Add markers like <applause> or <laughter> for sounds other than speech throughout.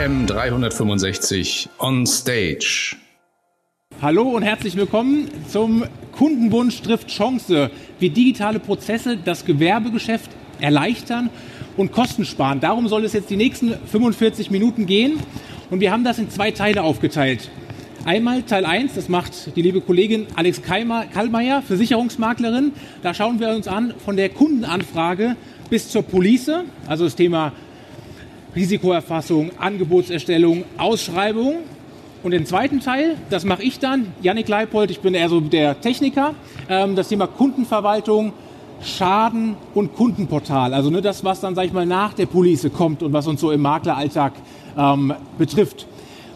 AM 365 on Stage. Hallo und herzlich willkommen zum Kundenwunsch trifft Chance, wie digitale Prozesse das Gewerbegeschäft erleichtern und Kosten sparen. Darum soll es jetzt die nächsten 45 Minuten gehen und wir haben das in zwei Teile aufgeteilt. Einmal Teil 1, das macht die liebe Kollegin Alex Kallmeier, Versicherungsmaklerin. Da schauen wir uns an von der Kundenanfrage bis zur Police, also das Thema Risikoerfassung, Angebotserstellung, Ausschreibung. Und den zweiten Teil, das mache ich dann, Janik Leipold, ich bin eher so der Techniker, ähm, das Thema Kundenverwaltung, Schaden und Kundenportal. Also ne, das, was dann, sage ich mal, nach der Police kommt und was uns so im Makleralltag ähm, betrifft.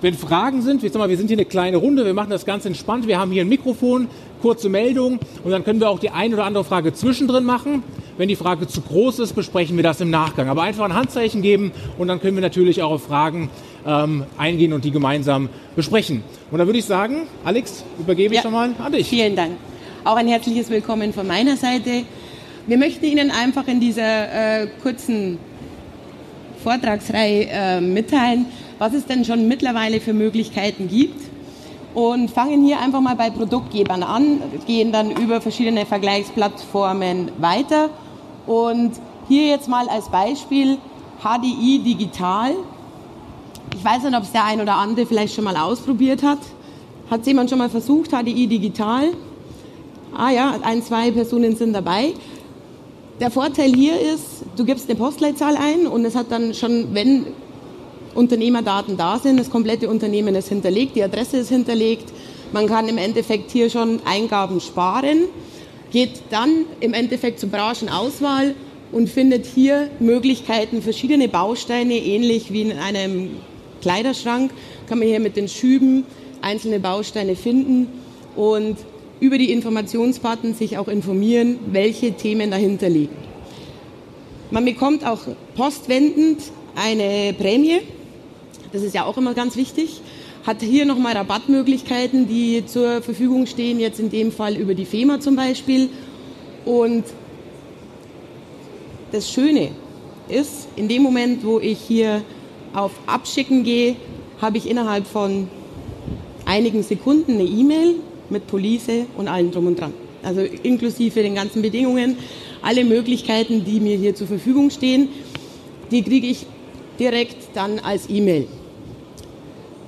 Wenn Fragen sind, sag mal, wir sind hier eine kleine Runde, wir machen das ganz entspannt, wir haben hier ein Mikrofon, kurze Meldung und dann können wir auch die eine oder andere Frage zwischendrin machen. Wenn die Frage zu groß ist, besprechen wir das im Nachgang. Aber einfach ein Handzeichen geben und dann können wir natürlich auch auf Fragen ähm, eingehen und die gemeinsam besprechen. Und dann würde ich sagen, Alex, übergebe ich ja, schon mal an dich. Vielen Dank. Auch ein herzliches Willkommen von meiner Seite. Wir möchten Ihnen einfach in dieser äh, kurzen Vortragsreihe äh, mitteilen, was es denn schon mittlerweile für Möglichkeiten gibt und fangen hier einfach mal bei Produktgebern an, gehen dann über verschiedene Vergleichsplattformen weiter und hier jetzt mal als Beispiel HDI Digital. Ich weiß nicht, ob es der ein oder andere vielleicht schon mal ausprobiert hat. Hat es jemand schon mal versucht, HDI Digital? Ah ja, ein, zwei Personen sind dabei. Der Vorteil hier ist, du gibst eine Postleitzahl ein und es hat dann schon, wenn Unternehmerdaten da sind, das komplette Unternehmen ist hinterlegt, die Adresse ist hinterlegt. Man kann im Endeffekt hier schon Eingaben sparen geht dann im Endeffekt zur Branchenauswahl und findet hier Möglichkeiten, verschiedene Bausteine, ähnlich wie in einem Kleiderschrank, kann man hier mit den Schüben einzelne Bausteine finden und über die Informationsbutton sich auch informieren, welche Themen dahinter liegen. Man bekommt auch postwendend eine Prämie, das ist ja auch immer ganz wichtig hat hier nochmal Rabattmöglichkeiten, die zur Verfügung stehen, jetzt in dem Fall über die FEMA zum Beispiel. Und das Schöne ist, in dem Moment, wo ich hier auf Abschicken gehe, habe ich innerhalb von einigen Sekunden eine E-Mail mit Police und allem drum und dran. Also inklusive den ganzen Bedingungen, alle Möglichkeiten, die mir hier zur Verfügung stehen, die kriege ich direkt dann als E-Mail.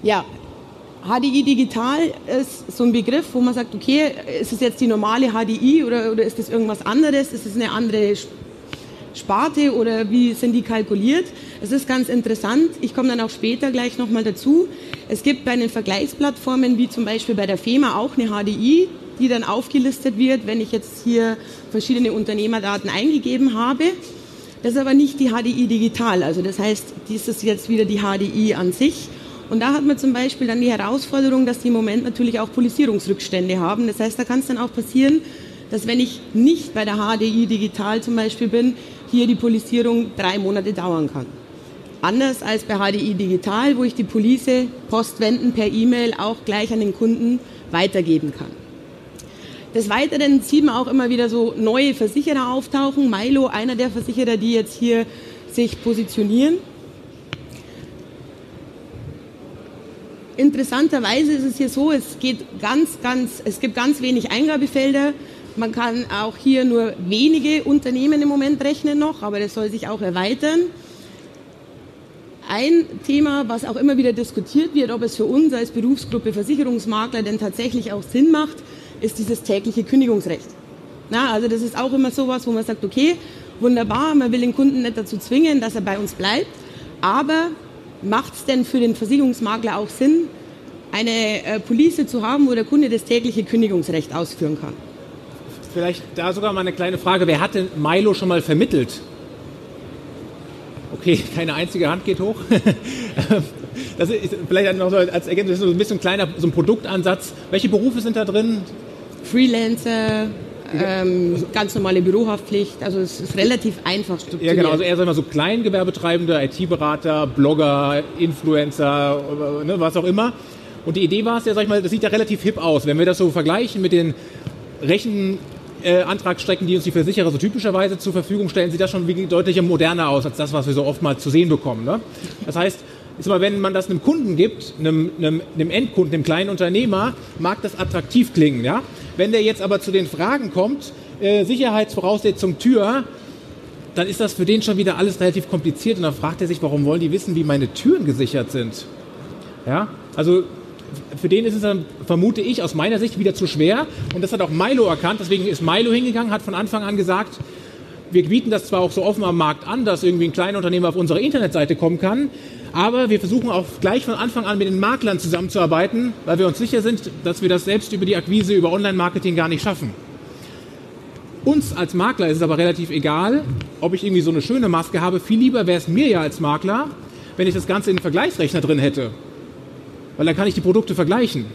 Ja, HDI digital ist so ein Begriff, wo man sagt, okay, ist es jetzt die normale HDI oder, oder ist das irgendwas anderes? Ist es eine andere Sparte oder wie sind die kalkuliert? Es ist ganz interessant. Ich komme dann auch später gleich nochmal dazu. Es gibt bei den Vergleichsplattformen wie zum Beispiel bei der FEMA auch eine HDI, die dann aufgelistet wird, wenn ich jetzt hier verschiedene Unternehmerdaten eingegeben habe. Das ist aber nicht die HDI digital. Also das heißt, dies ist jetzt wieder die HDI an sich. Und da hat man zum Beispiel dann die Herausforderung, dass die im Moment natürlich auch Polisierungsrückstände haben. Das heißt, da kann es dann auch passieren, dass wenn ich nicht bei der HDI digital zum Beispiel bin, hier die Polisierung drei Monate dauern kann. Anders als bei HDI digital, wo ich die Police postwenden per E-Mail auch gleich an den Kunden weitergeben kann. Des Weiteren sieht man auch immer wieder so neue Versicherer auftauchen. Milo, einer der Versicherer, die jetzt hier sich positionieren. Interessanterweise ist es hier so, es geht ganz, ganz, es gibt ganz wenig Eingabefelder. Man kann auch hier nur wenige Unternehmen im Moment rechnen noch, aber das soll sich auch erweitern. Ein Thema, was auch immer wieder diskutiert wird, ob es für uns als Berufsgruppe Versicherungsmakler denn tatsächlich auch Sinn macht, ist dieses tägliche Kündigungsrecht. Na, also das ist auch immer sowas, wo man sagt, okay, wunderbar, man will den Kunden nicht dazu zwingen, dass er bei uns bleibt, aber macht es denn für den Versicherungsmakler auch Sinn, eine äh, Police zu haben, wo der Kunde das tägliche Kündigungsrecht ausführen kann? Vielleicht da sogar mal eine kleine Frage. Wer hat denn Milo schon mal vermittelt? Okay, <laughs> keine einzige Hand geht hoch. <laughs> das ist vielleicht noch so als Ergänzung so ein bisschen kleiner so ein Produktansatz. Welche Berufe sind da drin? Freelancer, ähm, ganz normale Bürohaftpflicht. Also es ist relativ einfach strukturiert. Ja, genau. Also eher sagen wir so Kleingewerbetreibende, IT-Berater, Blogger, Influencer, ne, was auch immer. Und die Idee war es ja, sag ich mal, das sieht ja relativ hip aus. Wenn wir das so vergleichen mit den Rechen äh, die uns die Versicherer so typischerweise zur Verfügung stellen, sieht das schon deutlich moderner aus als das, was wir so oft mal zu sehen bekommen. Ne? Das heißt, ist aber, wenn man das einem Kunden gibt, einem, einem, einem Endkunden, einem kleinen Unternehmer, mag das attraktiv klingen. Ja? Wenn der jetzt aber zu den Fragen kommt, äh, Sicherheitsvoraussetzung Tür, dann ist das für den schon wieder alles relativ kompliziert und dann fragt er sich, warum wollen die wissen, wie meine Türen gesichert sind? Ja, also für den ist es dann, vermute ich, aus meiner Sicht wieder zu schwer und das hat auch Milo erkannt, deswegen ist Milo hingegangen, hat von Anfang an gesagt, wir bieten das zwar auch so offen am Markt an, dass irgendwie ein kleiner Unternehmer auf unsere Internetseite kommen kann, aber wir versuchen auch gleich von Anfang an mit den Maklern zusammenzuarbeiten, weil wir uns sicher sind, dass wir das selbst über die Akquise, über Online-Marketing gar nicht schaffen. Uns als Makler ist es aber relativ egal, ob ich irgendwie so eine schöne Maske habe. Viel lieber wäre es mir ja als Makler, wenn ich das Ganze in den Vergleichsrechner drin hätte. Weil dann kann ich die Produkte vergleichen.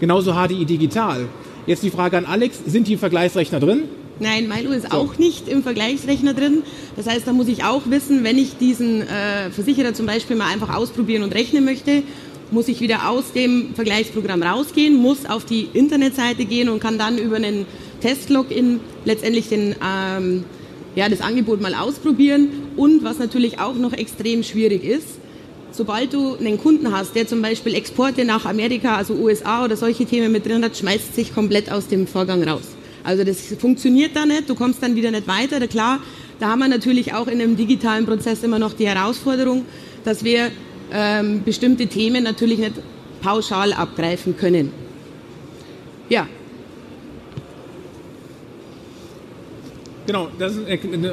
Genauso HDI digital. Jetzt die Frage an Alex, sind die im Vergleichsrechner drin? Nein, Milo ist so. auch nicht im Vergleichsrechner drin. Das heißt, da muss ich auch wissen, wenn ich diesen äh, Versicherer zum Beispiel mal einfach ausprobieren und rechnen möchte, muss ich wieder aus dem Vergleichsprogramm rausgehen, muss auf die Internetseite gehen und kann dann über einen Testlogin letztendlich den, ähm, ja, das Angebot mal ausprobieren. Und was natürlich auch noch extrem schwierig ist, sobald du einen Kunden hast, der zum Beispiel Exporte nach Amerika, also USA oder solche Themen mit drin hat, schmeißt sich komplett aus dem Vorgang raus. Also das funktioniert da nicht, du kommst dann wieder nicht weiter. Klar, da haben wir natürlich auch in einem digitalen Prozess immer noch die Herausforderung, dass wir ähm, bestimmte Themen natürlich nicht pauschal abgreifen können. Ja, Genau, das ist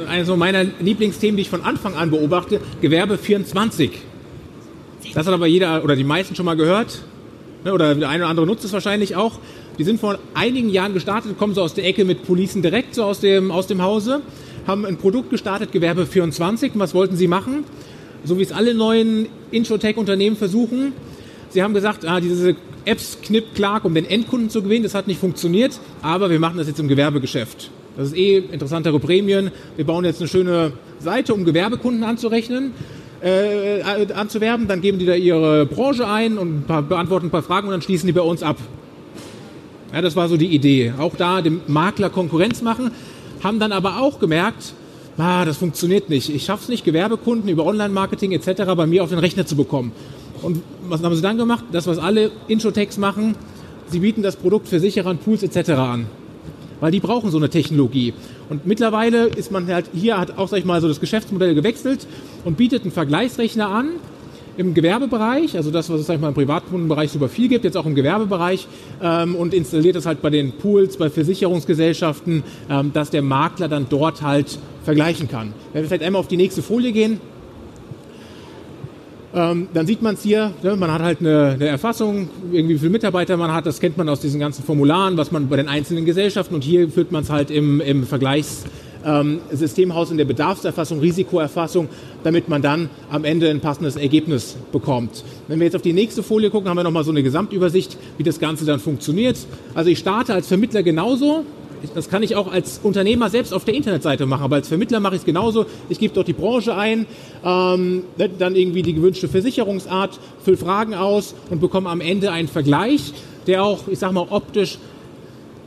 eines meiner Lieblingsthemen, die ich von Anfang an beobachte. Gewerbe 24. Das hat aber jeder oder die meisten schon mal gehört. Ne, oder der eine oder andere nutzt es wahrscheinlich auch. Die sind vor einigen Jahren gestartet, kommen so aus der Ecke mit Policen direkt, so aus dem, aus dem Hause, haben ein Produkt gestartet, Gewerbe 24. Und was wollten sie machen? So wie es alle neuen Introtech-Unternehmen versuchen. Sie haben gesagt, ah, diese Apps knipp Clark, um den Endkunden zu gewinnen. Das hat nicht funktioniert, aber wir machen das jetzt im Gewerbegeschäft. Das ist eh interessantere Prämien. Wir bauen jetzt eine schöne Seite, um Gewerbekunden anzurechnen. Äh, anzuwerben, dann geben die da ihre Branche ein und beantworten ein paar Fragen und dann schließen die bei uns ab. Ja, das war so die Idee. Auch da dem Makler Konkurrenz machen, haben dann aber auch gemerkt, ah, das funktioniert nicht. Ich schaffe es nicht, Gewerbekunden über Online-Marketing etc. bei mir auf den Rechner zu bekommen. Und was haben sie dann gemacht? Das, was alle Introtechs machen, sie bieten das Produkt für Sicherern, Pools etc. an weil die brauchen so eine Technologie. Und mittlerweile ist man halt hier hat auch sag ich mal so das Geschäftsmodell gewechselt und bietet einen Vergleichsrechner an im Gewerbebereich, also das, was es sag ich mal im Privatkundenbereich super viel gibt, jetzt auch im Gewerbebereich ähm, und installiert das halt bei den Pools, bei Versicherungsgesellschaften, ähm, dass der Makler dann dort halt vergleichen kann. Wenn wir vielleicht einmal auf die nächste Folie gehen, ähm, dann sieht man es hier, ne, man hat halt eine, eine, Erfassung, irgendwie wie viele Mitarbeiter man hat, das kennt man aus diesen ganzen Formularen, was man bei den einzelnen Gesellschaften und hier führt man es halt im, im Vergleichssystemhaus ähm, in der Bedarfserfassung, Risikoerfassung, damit man dann am Ende ein passendes Ergebnis bekommt. Wenn wir jetzt auf die nächste Folie gucken, haben wir nochmal so eine Gesamtübersicht, wie das Ganze dann funktioniert. Also ich starte als Vermittler genauso, das kann ich auch als Unternehmer selbst auf der Internetseite machen, aber als Vermittler mache ich es genauso. Ich gebe dort die Branche ein, ähm, dann irgendwie die gewünschte Versicherungsart, fülle Fragen aus und bekomme am Ende einen Vergleich, der auch, ich sage mal, optisch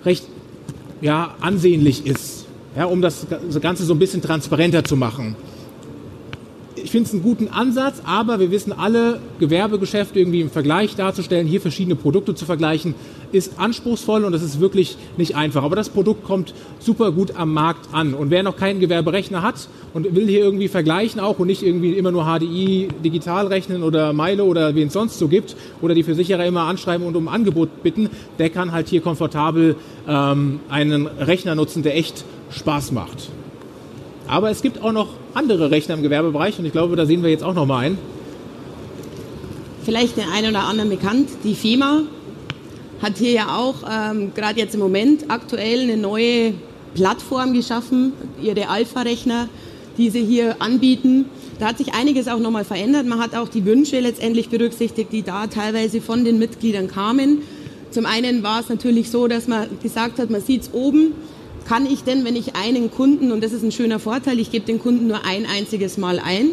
recht ja, ansehnlich ist, ja, um das Ganze so ein bisschen transparenter zu machen ich finde es einen guten Ansatz, aber wir wissen alle, Gewerbegeschäfte irgendwie im Vergleich darzustellen, hier verschiedene Produkte zu vergleichen, ist anspruchsvoll und das ist wirklich nicht einfach. Aber das Produkt kommt super gut am Markt an. Und wer noch keinen Gewerberechner hat und will hier irgendwie vergleichen auch und nicht irgendwie immer nur HDI digital rechnen oder Milo oder wen es sonst so gibt oder die Versicherer immer anschreiben und um Angebot bitten, der kann halt hier komfortabel ähm, einen Rechner nutzen, der echt Spaß macht. Aber es gibt auch noch andere Rechner im Gewerbebereich und ich glaube, da sehen wir jetzt auch noch mal einen. Vielleicht der eine oder andere bekannt, die FEMA hat hier ja auch ähm, gerade jetzt im Moment aktuell eine neue Plattform geschaffen, ihre Alpha-Rechner, die sie hier anbieten. Da hat sich einiges auch nochmal verändert. Man hat auch die Wünsche letztendlich berücksichtigt, die da teilweise von den Mitgliedern kamen. Zum einen war es natürlich so, dass man gesagt hat, man sieht es oben, kann ich denn, wenn ich einen Kunden, und das ist ein schöner Vorteil, ich gebe den Kunden nur ein einziges Mal ein,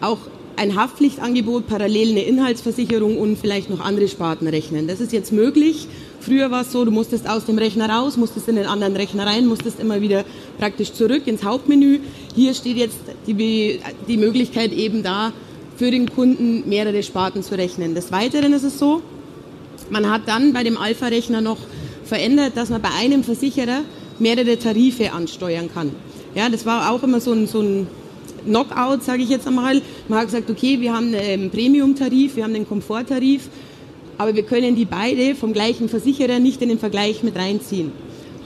auch ein Haftpflichtangebot, parallel eine Inhaltsversicherung und vielleicht noch andere Sparten rechnen. Das ist jetzt möglich. Früher war es so, du musstest aus dem Rechner raus, musstest in den anderen Rechner rein, musstest immer wieder praktisch zurück ins Hauptmenü. Hier steht jetzt die, die Möglichkeit eben da, für den Kunden mehrere Sparten zu rechnen. Des Weiteren ist es so, man hat dann bei dem Alpha-Rechner noch verändert, dass man bei einem Versicherer mehrere Tarife ansteuern kann. Ja, das war auch immer so ein, so ein Knockout, sage ich jetzt einmal. Man hat gesagt, okay, wir haben einen Premium-Tarif, wir haben den Komfort-Tarif, aber wir können die beide vom gleichen Versicherer nicht in den Vergleich mit reinziehen.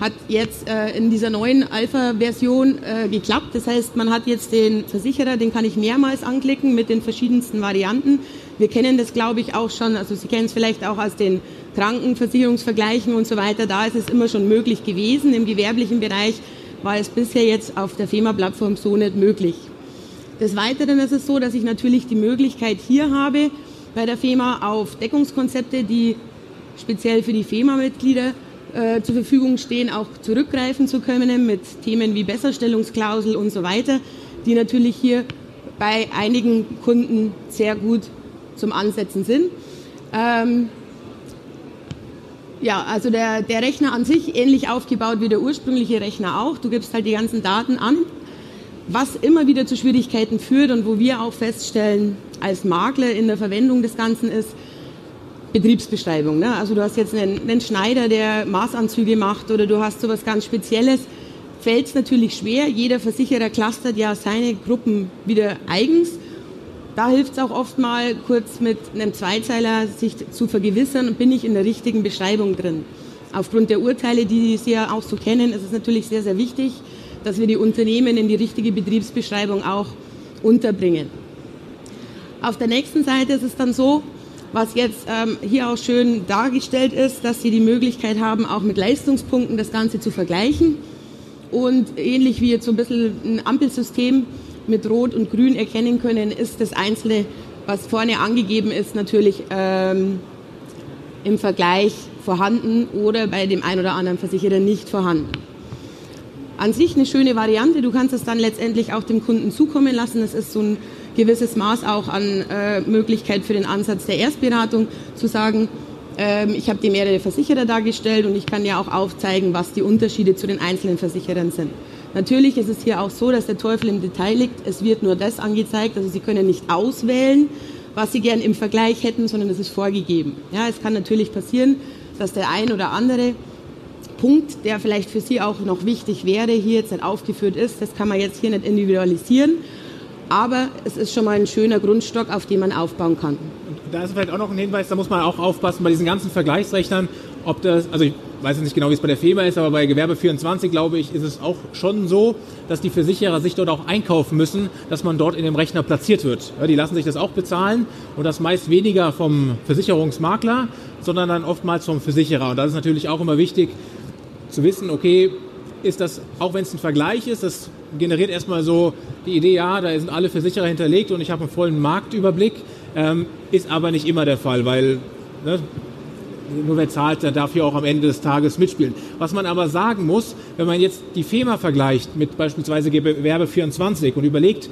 Hat jetzt äh, in dieser neuen Alpha-Version äh, geklappt. Das heißt, man hat jetzt den Versicherer, den kann ich mehrmals anklicken mit den verschiedensten Varianten. Wir kennen das, glaube ich, auch schon. Also Sie kennen es vielleicht auch aus den Krankenversicherungsvergleichen und so weiter. Da ist es immer schon möglich gewesen. Im gewerblichen Bereich war es bisher jetzt auf der FEMA-Plattform so nicht möglich. Des Weiteren ist es so, dass ich natürlich die Möglichkeit hier habe, bei der FEMA auf Deckungskonzepte, die speziell für die FEMA-Mitglieder äh, zur Verfügung stehen, auch zurückgreifen zu können mit Themen wie Besserstellungsklausel und so weiter, die natürlich hier bei einigen Kunden sehr gut zum Ansetzen sind. Ähm, ja, also der, der Rechner an sich ähnlich aufgebaut wie der ursprüngliche Rechner auch. Du gibst halt die ganzen Daten an, was immer wieder zu Schwierigkeiten führt und wo wir auch feststellen als Makler in der Verwendung des Ganzen ist, Betriebsbeschreibung. Ne? Also du hast jetzt einen, einen Schneider, der Maßanzüge macht oder du hast sowas ganz Spezielles, fällt es natürlich schwer. Jeder Versicherer clustert ja seine Gruppen wieder eigens da hilft es auch oft mal kurz mit einem Zweizeiler sich zu vergewissern, bin ich in der richtigen Beschreibung drin. Aufgrund der Urteile, die Sie ja auch so kennen, ist es natürlich sehr, sehr wichtig, dass wir die Unternehmen in die richtige Betriebsbeschreibung auch unterbringen. Auf der nächsten Seite ist es dann so, was jetzt ähm, hier auch schön dargestellt ist, dass Sie die Möglichkeit haben, auch mit Leistungspunkten das Ganze zu vergleichen. Und ähnlich wie jetzt so ein bisschen ein Ampelsystem mit Rot und Grün erkennen können, ist das Einzelne, was vorne angegeben ist, natürlich ähm, im Vergleich vorhanden oder bei dem einen oder anderen Versicherer nicht vorhanden. An sich eine schöne Variante. Du kannst es dann letztendlich auch dem Kunden zukommen lassen. Es ist so ein gewisses Maß auch an äh, Möglichkeit für den Ansatz der Erstberatung zu sagen, ähm, ich habe dir mehrere Versicherer dargestellt und ich kann ja auch aufzeigen, was die Unterschiede zu den einzelnen Versicherern sind. Natürlich ist es hier auch so, dass der Teufel im Detail liegt. Es wird nur das angezeigt, also Sie können nicht auswählen, was Sie gern im Vergleich hätten, sondern es ist vorgegeben. Ja, es kann natürlich passieren, dass der ein oder andere Punkt, der vielleicht für Sie auch noch wichtig wäre, hier jetzt nicht aufgeführt ist. Das kann man jetzt hier nicht individualisieren. Aber es ist schon mal ein schöner Grundstock, auf dem man aufbauen kann. Und da ist vielleicht auch noch ein Hinweis, da muss man auch aufpassen bei diesen ganzen Vergleichsrechnern, ob das, also weiß jetzt nicht genau, wie es bei der FEMA ist, aber bei Gewerbe 24, glaube ich, ist es auch schon so, dass die Versicherer sich dort auch einkaufen müssen, dass man dort in dem Rechner platziert wird. Ja, die lassen sich das auch bezahlen und das meist weniger vom Versicherungsmakler, sondern dann oftmals vom Versicherer. Und das ist natürlich auch immer wichtig zu wissen, okay, ist das, auch wenn es ein Vergleich ist, das generiert erstmal so die Idee, ja, da sind alle Versicherer hinterlegt und ich habe einen vollen Marktüberblick, ähm, ist aber nicht immer der Fall, weil ne, nur wer zahlt, der darf hier auch am Ende des Tages mitspielen. Was man aber sagen muss, wenn man jetzt die FEMA vergleicht mit beispielsweise Gewerbe 24 und überlegt,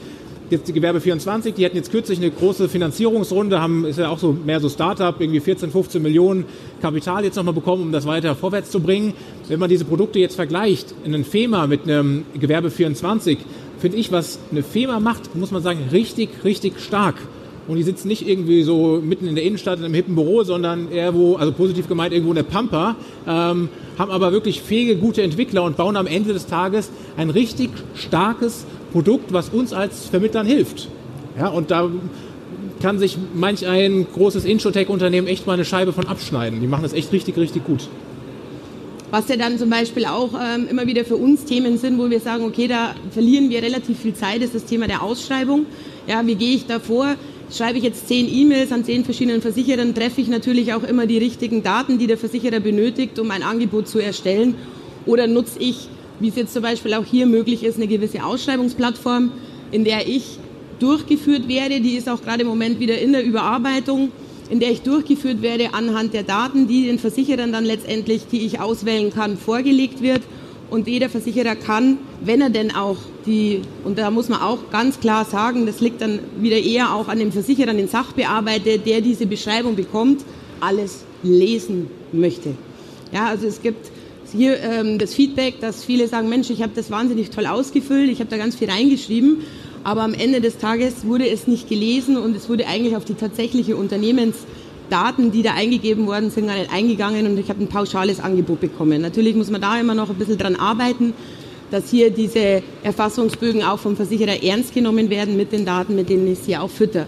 jetzt die Gewerbe 24, die hatten jetzt kürzlich eine große Finanzierungsrunde, haben, ist ja auch so mehr so Startup, irgendwie 14, 15 Millionen Kapital jetzt nochmal bekommen, um das weiter vorwärts zu bringen. Wenn man diese Produkte jetzt vergleicht, in einem FEMA mit einem Gewerbe 24, finde ich, was eine FEMA macht, muss man sagen, richtig, richtig stark und die sitzen nicht irgendwie so mitten in der Innenstadt in einem hippen Büro, sondern eher wo, also positiv gemeint, irgendwo in der Pampa, ähm, haben aber wirklich fähige, gute Entwickler und bauen am Ende des Tages ein richtig starkes Produkt, was uns als Vermittlern hilft. Ja, und da kann sich manch ein großes Introtech-Unternehmen echt mal eine Scheibe von abschneiden. Die machen das echt richtig, richtig gut. Was ja dann zum Beispiel auch ähm, immer wieder für uns Themen sind, wo wir sagen, okay, da verlieren wir relativ viel Zeit, ist das Thema der Ausschreibung. Ja, wie gehe ich da vor? Schreibe ich jetzt zehn E-Mails an zehn verschiedenen Versicherern, treffe ich natürlich auch immer die richtigen Daten, die der Versicherer benötigt, um ein Angebot zu erstellen. Oder nutze ich, wie es jetzt zum Beispiel auch hier möglich ist, eine gewisse Ausschreibungsplattform, in der ich durchgeführt werde. Die ist auch gerade im Moment wieder in der Überarbeitung, in der ich durchgeführt werde anhand der Daten, die den Versicherern dann letztendlich, die ich auswählen kann, vorgelegt wird und jeder Versicherer kann, wenn er denn auch die, und da muss man auch ganz klar sagen, das liegt dann wieder eher auch an dem Versicherer, an den Sachbearbeiter, der diese Beschreibung bekommt, alles lesen möchte. Ja, also es gibt hier ähm, das Feedback, dass viele sagen, Mensch, ich habe das wahnsinnig toll ausgefüllt, ich habe da ganz viel reingeschrieben, Aber am Ende des Tages wurde es nicht gelesen und es wurde eigentlich auf die tatsächliche Unternehmensdaten, die da eingegeben worden sind, gar nicht eingegangen und ich habe ein pauschales Angebot bekommen. Natürlich muss man da immer noch ein bisschen dran arbeiten, dass hier diese Erfassungsbögen auch vom Versicherer ernst genommen werden mit den Daten, mit denen ich sie auch fütter.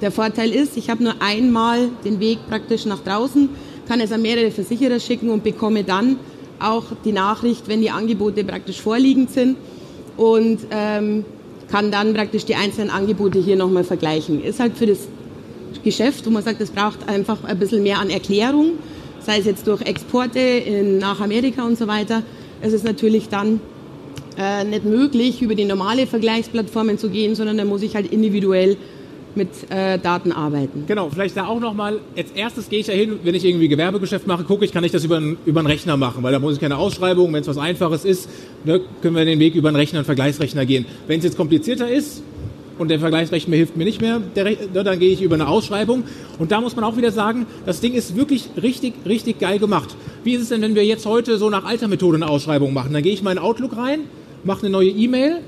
Der Vorteil ist, ich habe nur einmal den Weg praktisch nach draußen, kann es an mehrere Versicherer schicken und bekomme dann auch die Nachricht, wenn die Angebote praktisch vorliegend sind und ähm, kann dann praktisch die einzelnen Angebote hier nochmal vergleichen. Ist halt für das Geschäft, wo man sagt, es braucht einfach ein bisschen mehr an Erklärung, sei es jetzt durch Exporte in, nach Amerika und so weiter. Es ist natürlich dann äh, nicht möglich, über die normale Vergleichsplattformen zu gehen, sondern da muss ich halt individuell mit äh, Daten arbeiten. Genau, vielleicht da auch nochmal, als erstes gehe ich ja hin, wenn ich irgendwie Gewerbegeschäft mache, gucke ich, kann ich das über, einen, über einen Rechner machen, weil da muss ich keine Ausschreibung, wenn es was Einfaches ist, ne, können wir den Weg über einen Rechner, einen Vergleichsrechner gehen. Wenn es jetzt komplizierter ist und der Vergleichsrechner hilft mir nicht mehr, der, ne, dann gehe ich über eine Ausschreibung und da muss man auch wieder sagen, das Ding ist wirklich richtig, richtig geil gemacht. Wie ist es denn, wenn wir jetzt heute so nach alter Methode eine Ausschreibung machen? Dann gehe ich mal in Outlook rein, mache eine neue E-Mail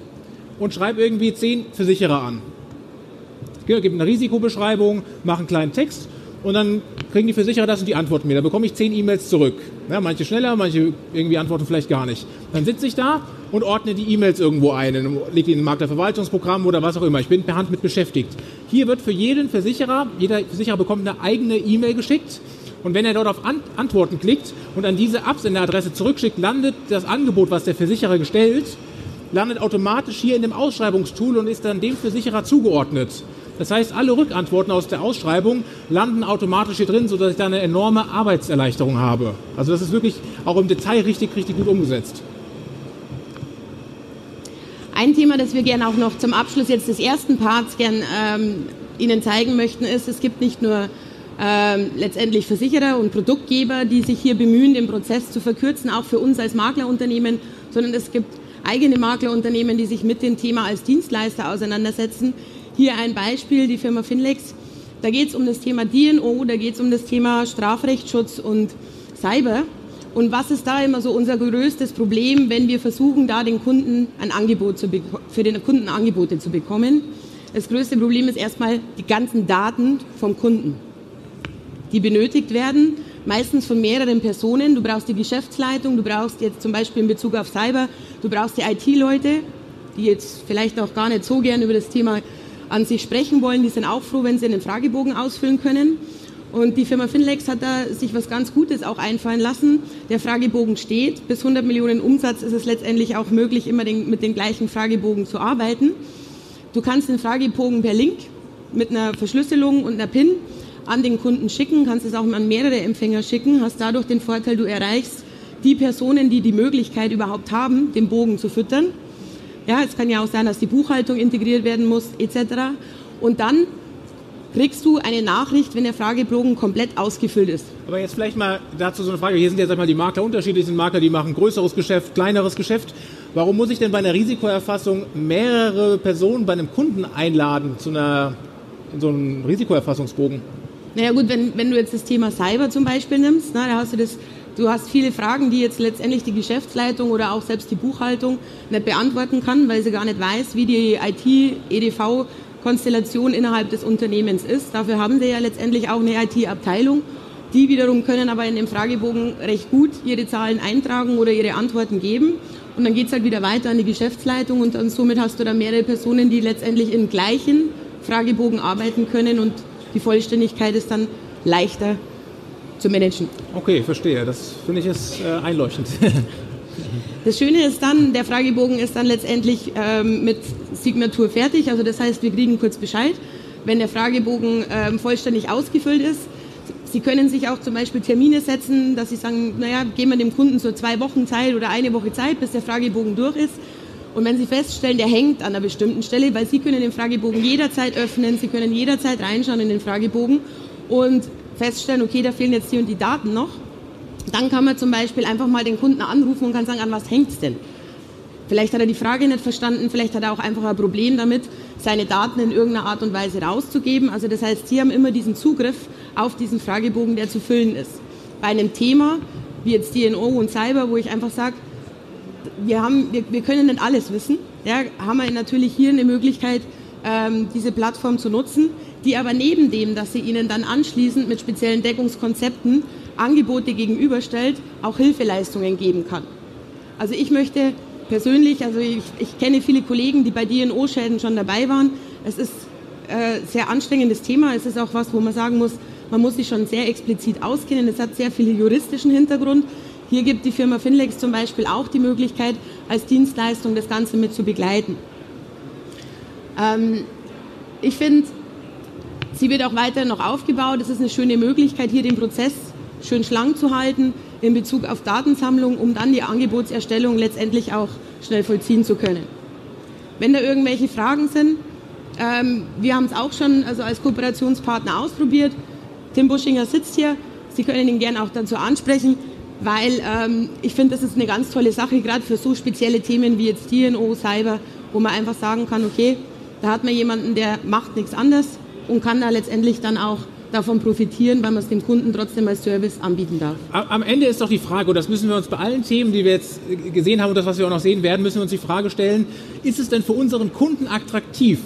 und schreibe irgendwie zehn Versicherer an. Gebe eine Risikobeschreibung, mache einen kleinen Text und dann kriegen die Versicherer das und die antworten mir. Da bekomme ich zehn E-Mails zurück. Ja, manche schneller, manche irgendwie antworten vielleicht gar nicht. Dann sitze ich da und ordne die E-Mails irgendwo ein, lege die in ein Maklerverwaltungsprogramm oder was auch immer. Ich bin per Hand mit beschäftigt. Hier wird für jeden Versicherer, jeder Versicherer bekommt eine eigene E-Mail geschickt. Und wenn er dort auf Antworten klickt und an diese Absenderadresse zurückschickt, landet das Angebot, was der Versicherer gestellt, landet automatisch hier in dem Ausschreibungstool und ist dann dem Versicherer zugeordnet. Das heißt, alle Rückantworten aus der Ausschreibung landen automatisch hier drin, sodass ich da eine enorme Arbeitserleichterung habe. Also das ist wirklich auch im Detail richtig, richtig gut umgesetzt. Ein Thema, das wir gerne auch noch zum Abschluss jetzt des ersten Parts gern ähm, Ihnen zeigen möchten, ist, es gibt nicht nur ähm, letztendlich Versicherer und Produktgeber, die sich hier bemühen, den Prozess zu verkürzen, auch für uns als Maklerunternehmen, sondern es gibt eigene Maklerunternehmen, die sich mit dem Thema als Dienstleister auseinandersetzen, hier ein Beispiel, die Firma Finlex. Da geht es um das Thema DNO, da geht es um das Thema Strafrechtsschutz und Cyber. Und was ist da immer so unser größtes Problem, wenn wir versuchen, da den Kunden ein Angebot zu für den Kunden Angebote zu bekommen? Das größte Problem ist erstmal die ganzen Daten vom Kunden, die benötigt werden, meistens von mehreren Personen. Du brauchst die Geschäftsleitung, du brauchst jetzt zum Beispiel in Bezug auf Cyber, du brauchst die IT-Leute, die jetzt vielleicht auch gar nicht so gern über das Thema an sich sprechen wollen, die sind auch froh, wenn sie einen Fragebogen ausfüllen können. Und die Firma Finlex hat da sich was ganz Gutes auch einfallen lassen. Der Fragebogen steht. Bis 100 Millionen Umsatz ist es letztendlich auch möglich, immer den, mit dem gleichen Fragebogen zu arbeiten. Du kannst den Fragebogen per Link mit einer Verschlüsselung und einer PIN an den Kunden schicken, kannst es auch an mehrere Empfänger schicken, hast dadurch den Vorteil, du erreichst die Personen, die die Möglichkeit überhaupt haben, den Bogen zu füttern. Ja, es kann ja auch sein, dass die Buchhaltung integriert werden muss, etc. Und dann kriegst du eine Nachricht, wenn der Fragebogen komplett ausgefüllt ist. Aber jetzt vielleicht mal dazu so eine Frage. Hier sind ja sag mal, die Makler unterschiedlich. sind Makler, die machen größeres Geschäft, kleineres Geschäft. Warum muss ich denn bei einer Risikoerfassung mehrere Personen bei einem Kunden einladen zu einer, so einem Risikoerfassungsbogen? Naja gut, wenn, wenn du jetzt das Thema Cyber zum Beispiel nimmst, na, da hast du das Du hast viele Fragen, die jetzt letztendlich die Geschäftsleitung oder auch selbst die Buchhaltung nicht beantworten kann, weil sie gar nicht weiß, wie die IT-EDV-Konstellation innerhalb des Unternehmens ist. Dafür haben sie ja letztendlich auch eine IT-Abteilung. Die wiederum können aber in dem Fragebogen recht gut ihre Zahlen eintragen oder ihre Antworten geben. Und dann geht es halt wieder weiter an die Geschäftsleitung und dann somit hast du da mehrere Personen, die letztendlich im gleichen Fragebogen arbeiten können und die Vollständigkeit ist dann leichter zu managen. Okay, verstehe. Das finde ich ist äh, einleuchtend. <laughs> Das Schöne ist dann, der Fragebogen ist dann letztendlich ähm, mit Signatur fertig. Also das heißt, wir kriegen kurz Bescheid, wenn der Fragebogen ähm, vollständig ausgefüllt ist. Sie können sich auch zum Beispiel Termine setzen, dass Sie sagen, naja, geben wir dem Kunden so zwei Wochen Zeit oder eine Woche Zeit, bis der Fragebogen durch ist. Und wenn Sie feststellen, der hängt an einer bestimmten Stelle, weil Sie können den Fragebogen jederzeit öffnen, Sie können jederzeit reinschauen in den Fragebogen und feststellen, okay, da fehlen jetzt die und die Daten noch, dann kann man zum Beispiel einfach mal den Kunden anrufen und kann sagen, an was hängt es denn? Vielleicht hat er die Frage nicht verstanden, vielleicht hat er auch einfach ein Problem damit, seine Daten in irgendeiner Art und Weise rauszugeben. Also das heißt, Sie haben immer diesen Zugriff auf diesen Fragebogen, der zu füllen ist. Bei einem Thema wie jetzt DNO und Cyber, wo ich einfach sage, wir, haben, wir, wir können nicht alles wissen. Ja, haben wir natürlich hier eine Möglichkeit, ähm, diese Plattform zu nutzen, die aber neben dem, dass sie Ihnen dann anschließend mit speziellen Deckungskonzepten Angebote gegenüberstellt, auch Hilfeleistungen geben kann. Also ich möchte persönlich, also ich, ich kenne viele Kollegen, die bei DNO-Schäden schon dabei waren. Es ist äh, sehr anstrengendes Thema. Es ist auch was, wo man sagen muss, man muss sich schon sehr explizit auskennen. Es hat sehr viel juristischen Hintergrund. Hier gibt die Firma Finlex zum Beispiel auch die Möglichkeit, als Dienstleistung das Ganze mit zu begleiten. Ähm, ich finde, sie wird auch weiter noch aufgebaut. Es ist eine schöne Möglichkeit, hier den Prozess schön schlank zu halten in Bezug auf Datensammlung, um dann die Angebotserstellung letztendlich auch schnell vollziehen zu können. Wenn da irgendwelche Fragen sind, ähm, wir haben es auch schon also als Kooperationspartner ausprobiert. Tim Buschinger sitzt hier. Sie können ihn gerne auch dazu ansprechen, weil ähm, ich finde, das ist eine ganz tolle Sache, gerade für so spezielle Themen wie jetzt DNO, Cyber, wo man einfach sagen kann, okay, da hat man jemanden, der macht nichts anderes und kann da letztendlich dann auch davon profitieren, weil man es dem Kunden trotzdem als Service anbieten darf. Am Ende ist doch die Frage, und das müssen wir uns bei allen Themen, die wir jetzt gesehen haben und das, was wir auch noch sehen werden, müssen wir uns die Frage stellen, ist es denn für unseren Kunden attraktiv,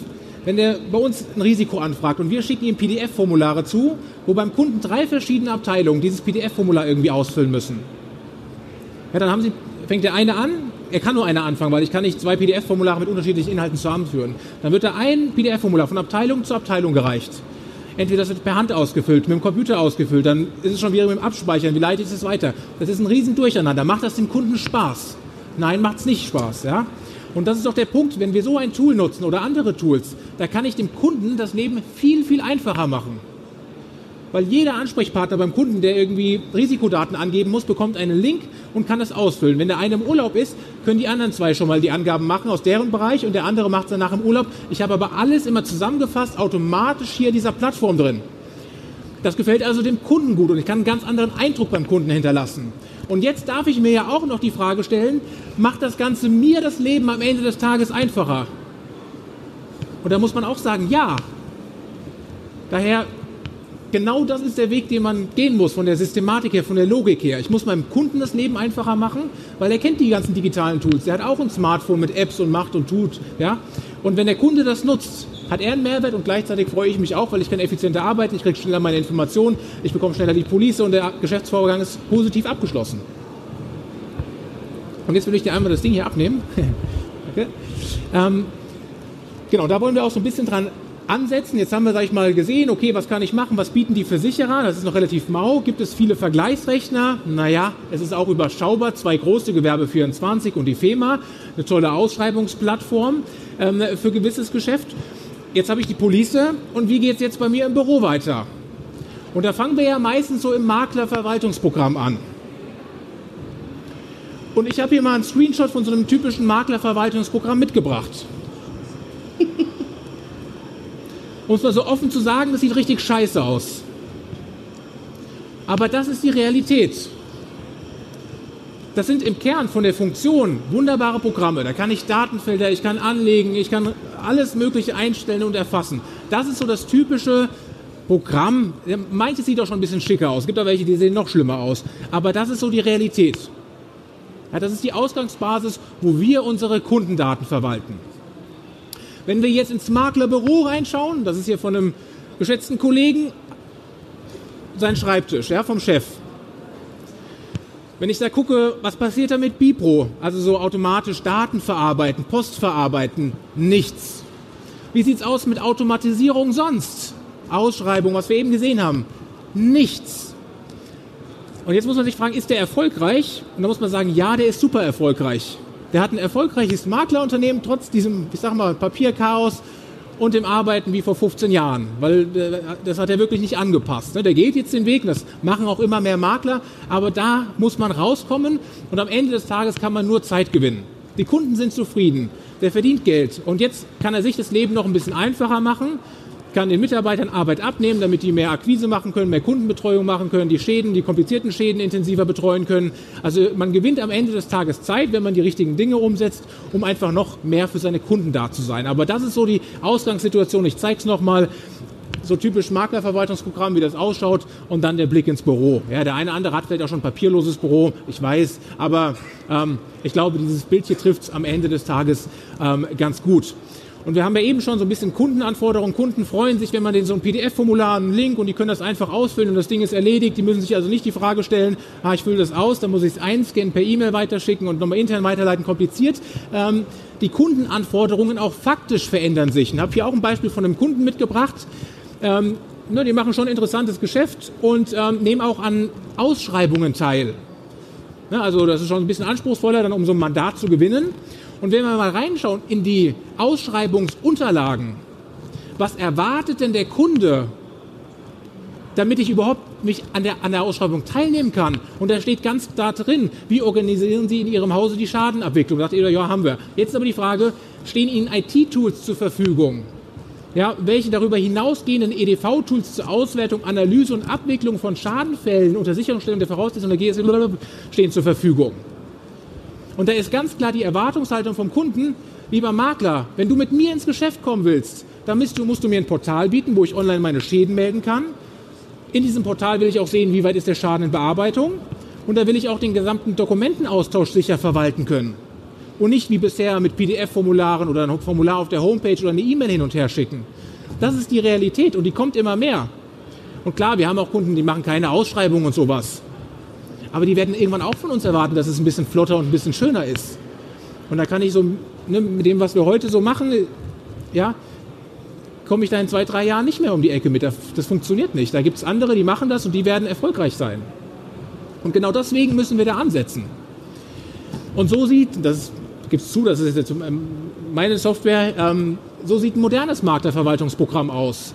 wenn der bei uns ein Risiko anfragt und wir schicken ihm PDF-Formulare zu, wo beim Kunden drei verschiedene Abteilungen dieses PDF-Formular irgendwie ausfüllen müssen. Ja, dann sie, fängt der eine an, er kann nur eine anfangen, weil ich kann nicht zwei PDF-Formulare mit unterschiedlichen Inhalten zusammenführen. Dann wird da ein PDF-Formular von Abteilung zu Abteilung gereicht. Entweder das wird per Hand ausgefüllt, mit dem Computer ausgefüllt, dann ist es schon wieder mit dem Abspeichern. Wie leite ich das weiter? Das ist ein Riesendurcheinander. Macht das dem Kunden Spaß? Nein, macht es nicht Spaß. Ja? Und das ist doch der Punkt, wenn wir so ein Tool nutzen oder andere Tools, da kann ich dem Kunden das Leben viel, viel einfacher machen. Weil jeder Ansprechpartner beim Kunden, der irgendwie Risikodaten angeben muss, bekommt einen Link und kann das ausfüllen. Wenn der eine im Urlaub ist, können die anderen zwei schon mal die Angaben machen aus deren Bereich und der andere macht es danach im Urlaub. Ich habe aber alles immer zusammengefasst, automatisch hier in dieser Plattform drin. Das gefällt also dem Kunden gut und ich kann einen ganz anderen Eindruck beim Kunden hinterlassen. Und jetzt darf ich mir ja auch noch die Frage stellen, macht das Ganze mir das Leben am Ende des Tages einfacher? Und da muss man auch sagen, ja. Daher, genau das ist der Weg, den man gehen muss, von der Systematik her, von der Logik her. Ich muss meinem Kunden das Leben einfacher machen, weil er kennt die ganzen digitalen Tools. Er hat auch ein Smartphone mit Apps und macht und tut. Ja? Und wenn der Kunde das nutzt, hat er einen Mehrwert und gleichzeitig freue ich mich auch, weil ich kann effizienter arbeiten, ich kriege schneller meine Informationen, ich bekomme schneller die Police und der Geschäftsvorgang ist positiv abgeschlossen. Und jetzt will ich dir einmal das Ding hier abnehmen. <laughs> okay. ähm, genau, da wollen wir auch so ein bisschen dran ansetzen. Jetzt haben wir, sag ich mal, gesehen, okay, was kann ich machen, was bieten die Versicherer? Das ist noch relativ mau. Gibt es viele Vergleichsrechner? Naja, es ist auch überschaubar. Zwei große, Gewerbe 24 und die FEMA, eine tolle Ausschreibungsplattform ähm, für gewisses Geschäft jetzt habe ich die Police und wie geht es jetzt bei mir im Büro weiter? Und da fangen wir ja meistens so im Maklerverwaltungsprogramm an. Und ich habe hier mal einen Screenshot von so einem typischen Maklerverwaltungsprogramm mitgebracht. Um es mal so offen zu sagen, das sieht richtig scheiße aus. Aber das ist die Realität. Das sind im Kern von der Funktion wunderbare Programme. Da kann ich Datenfelder, ich kann anlegen, ich kann alles Mögliche einstellen und erfassen. Das ist so das typische Programm. Manches sieht auch schon ein bisschen schicker aus. Es gibt auch welche, die sehen noch schlimmer aus. Aber das ist so die Realität. Ja, das ist die Ausgangsbasis, wo wir unsere Kundendaten verwalten. Wenn wir jetzt ins Maklerbüro reinschauen, das ist hier von einem geschätzten Kollegen sein Schreibtisch, ja, vom Chef. Wenn ich da gucke, was passiert da mit Bipro? Also so automatisch Daten verarbeiten, Post verarbeiten, nichts. Wie sieht's aus mit Automatisierung sonst? Ausschreibung, was wir eben gesehen haben, nichts. Und jetzt muss man sich fragen, ist der erfolgreich? Und da muss man sagen, ja, der ist super erfolgreich. Der hat ein erfolgreiches Maklerunternehmen trotz diesem, ich sag mal, Papierchaos, und dem Arbeiten wie vor 15 Jahren, weil äh, das hat er wirklich nicht angepasst. Ne? Der geht jetzt den Weg, das machen auch immer mehr Makler, aber da muss man rauskommen und am Ende des Tages kann man nur Zeit gewinnen. Die Kunden sind zufrieden, der verdient Geld und jetzt kann er sich das Leben noch ein bisschen einfacher machen kann den Mitarbeitern Arbeit abnehmen, damit die mehr Akquise machen können, mehr Kundenbetreuung machen können, die Schäden, die komplizierten Schäden intensiver betreuen können. Also man gewinnt am Ende des Tages Zeit, wenn man die richtigen Dinge umsetzt, um einfach noch mehr für seine Kunden da zu sein. Aber das ist so die Ausgangssituation. Ich zeige es nochmal. so typisch Maklerverwaltungsprogramm, wie das ausschaut, und dann der Blick ins Büro. Ja, der eine andere hat vielleicht auch schon ein papierloses Büro, ich weiß, aber ähm, ich glaube, dieses Bild hier trifft es am Ende des Tages ähm, ganz gut. Und wir haben ja eben schon so ein bisschen Kundenanforderungen. Kunden freuen sich, wenn man den so ein PDF-Formular, einen Link und die können das einfach ausfüllen und das Ding ist erledigt. Die müssen sich also nicht die Frage stellen, ah, ich fülle das aus, dann muss ich es einscannen, per E-Mail weiterschicken und nochmal intern weiterleiten, kompliziert. Ähm, die Kundenanforderungen auch faktisch verändern sich. Ich habe hier auch ein Beispiel von einem Kunden mitgebracht. Ähm, ne, die machen schon ein interessantes Geschäft und ähm, nehmen auch an Ausschreibungen teil. Ne, also das ist schon ein bisschen anspruchsvoller, dann um so ein Mandat zu gewinnen. Und wenn wir mal reinschauen in die Ausschreibungsunterlagen, was erwartet denn der Kunde, damit ich überhaupt mich an der, an der Ausschreibung teilnehmen kann? Und da steht ganz da drin, wie organisieren Sie in Ihrem Hause die Schadenabwicklung? Da sagt ihr, ja, haben wir. Jetzt aber die Frage, stehen Ihnen IT-Tools zur Verfügung? Ja, welche darüber hinausgehenden EDV-Tools zur Auswertung, Analyse und Abwicklung von Schadenfällen unter Sicherungsstellung der Voraussetzungen der GSE stehen zur Verfügung? Und da ist ganz klar die Erwartungshaltung vom Kunden, lieber Makler, wenn du mit mir ins Geschäft kommen willst, dann musst du, musst du mir ein Portal bieten, wo ich online meine Schäden melden kann. In diesem Portal will ich auch sehen, wie weit ist der Schaden in Bearbeitung. Und da will ich auch den gesamten Dokumentenaustausch sicher verwalten können. Und nicht wie bisher mit PDF-Formularen oder ein Formular auf der Homepage oder eine E-Mail hin und her schicken. Das ist die Realität und die kommt immer mehr. Und klar, wir haben auch Kunden, die machen keine Ausschreibungen und sowas. Aber die werden irgendwann auch von uns erwarten, dass es ein bisschen flotter und ein bisschen schöner ist. Und da kann ich so, ne, mit dem, was wir heute so machen, ja, komme ich da in zwei, drei Jahren nicht mehr um die Ecke mit. Das funktioniert nicht. Da gibt es andere, die machen das und die werden erfolgreich sein. Und genau deswegen müssen wir da ansetzen. Und so sieht, das gibt es zu, das ist jetzt ähm, meine Software, ähm, so sieht ein modernes Maklerverwaltungsprogramm aus.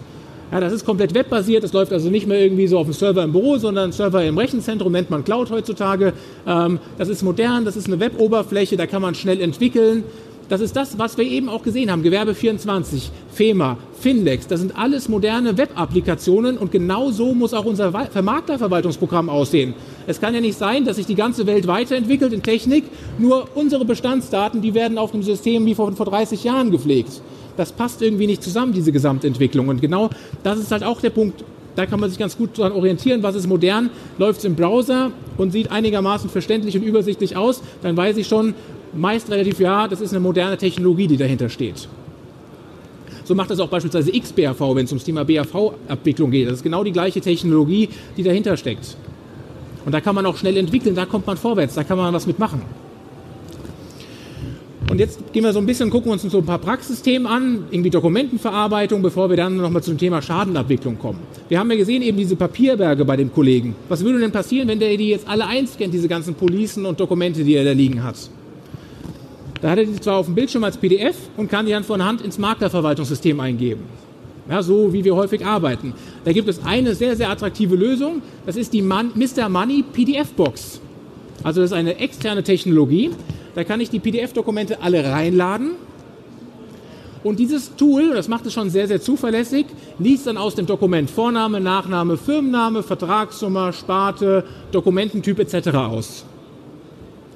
Ja, das ist komplett webbasiert, das läuft also nicht mehr irgendwie so auf dem Server im Büro, sondern Server im Rechenzentrum, nennt man Cloud heutzutage. Ähm, das ist modern, das ist eine Web-Oberfläche, da kann man schnell entwickeln. Das ist das, was wir eben auch gesehen haben. Gewerbe 24, FEMA, Finlex, das sind alles moderne Web-Applikationen und genau so muss auch unser Vermarkterverwaltungsprogramm aussehen. Es kann ja nicht sein, dass sich die ganze Welt weiterentwickelt in Technik, nur unsere Bestandsdaten, die werden auf einem System wie vor, vor 30 Jahren gepflegt das passt irgendwie nicht zusammen, diese Gesamtentwicklung. Und genau das ist halt auch der Punkt, da kann man sich ganz gut daran orientieren, was ist modern, läuft es im Browser und sieht einigermaßen verständlich und übersichtlich aus, dann weiß ich schon, meist relativ ja, das ist eine moderne Technologie, die dahinter steht. So macht das auch beispielsweise XBRV, wenn es ums Thema BAV-Abwicklung geht. Das ist genau die gleiche Technologie, die dahinter steckt. Und da kann man auch schnell entwickeln, da kommt man vorwärts, da kann man was mitmachen. Und jetzt gehen wir so ein bisschen, gucken uns so ein paar Praxisthemen an, irgendwie Dokumentenverarbeitung, bevor wir dann nochmal zum Thema Schadenabwicklung kommen. Wir haben ja gesehen, eben diese Papierberge bei dem Kollegen. Was würde denn passieren, wenn der die jetzt alle einscannt, diese ganzen Policen und Dokumente, die er da liegen hat? Da hat er die zwar auf dem Bildschirm als PDF und kann die dann von Hand ins Maklerverwaltungssystem eingeben. Ja, so wie wir häufig arbeiten. Da gibt es eine sehr, sehr attraktive Lösung. Das ist die Mr. Money PDF Box. Also das ist eine externe Technologie. Da kann ich die PDF-Dokumente alle reinladen. Und dieses Tool, das macht es schon sehr, sehr zuverlässig, liest dann aus dem Dokument Vorname, Nachname, Firmenname, Vertragsnummer, Sparte, Dokumententyp etc. aus.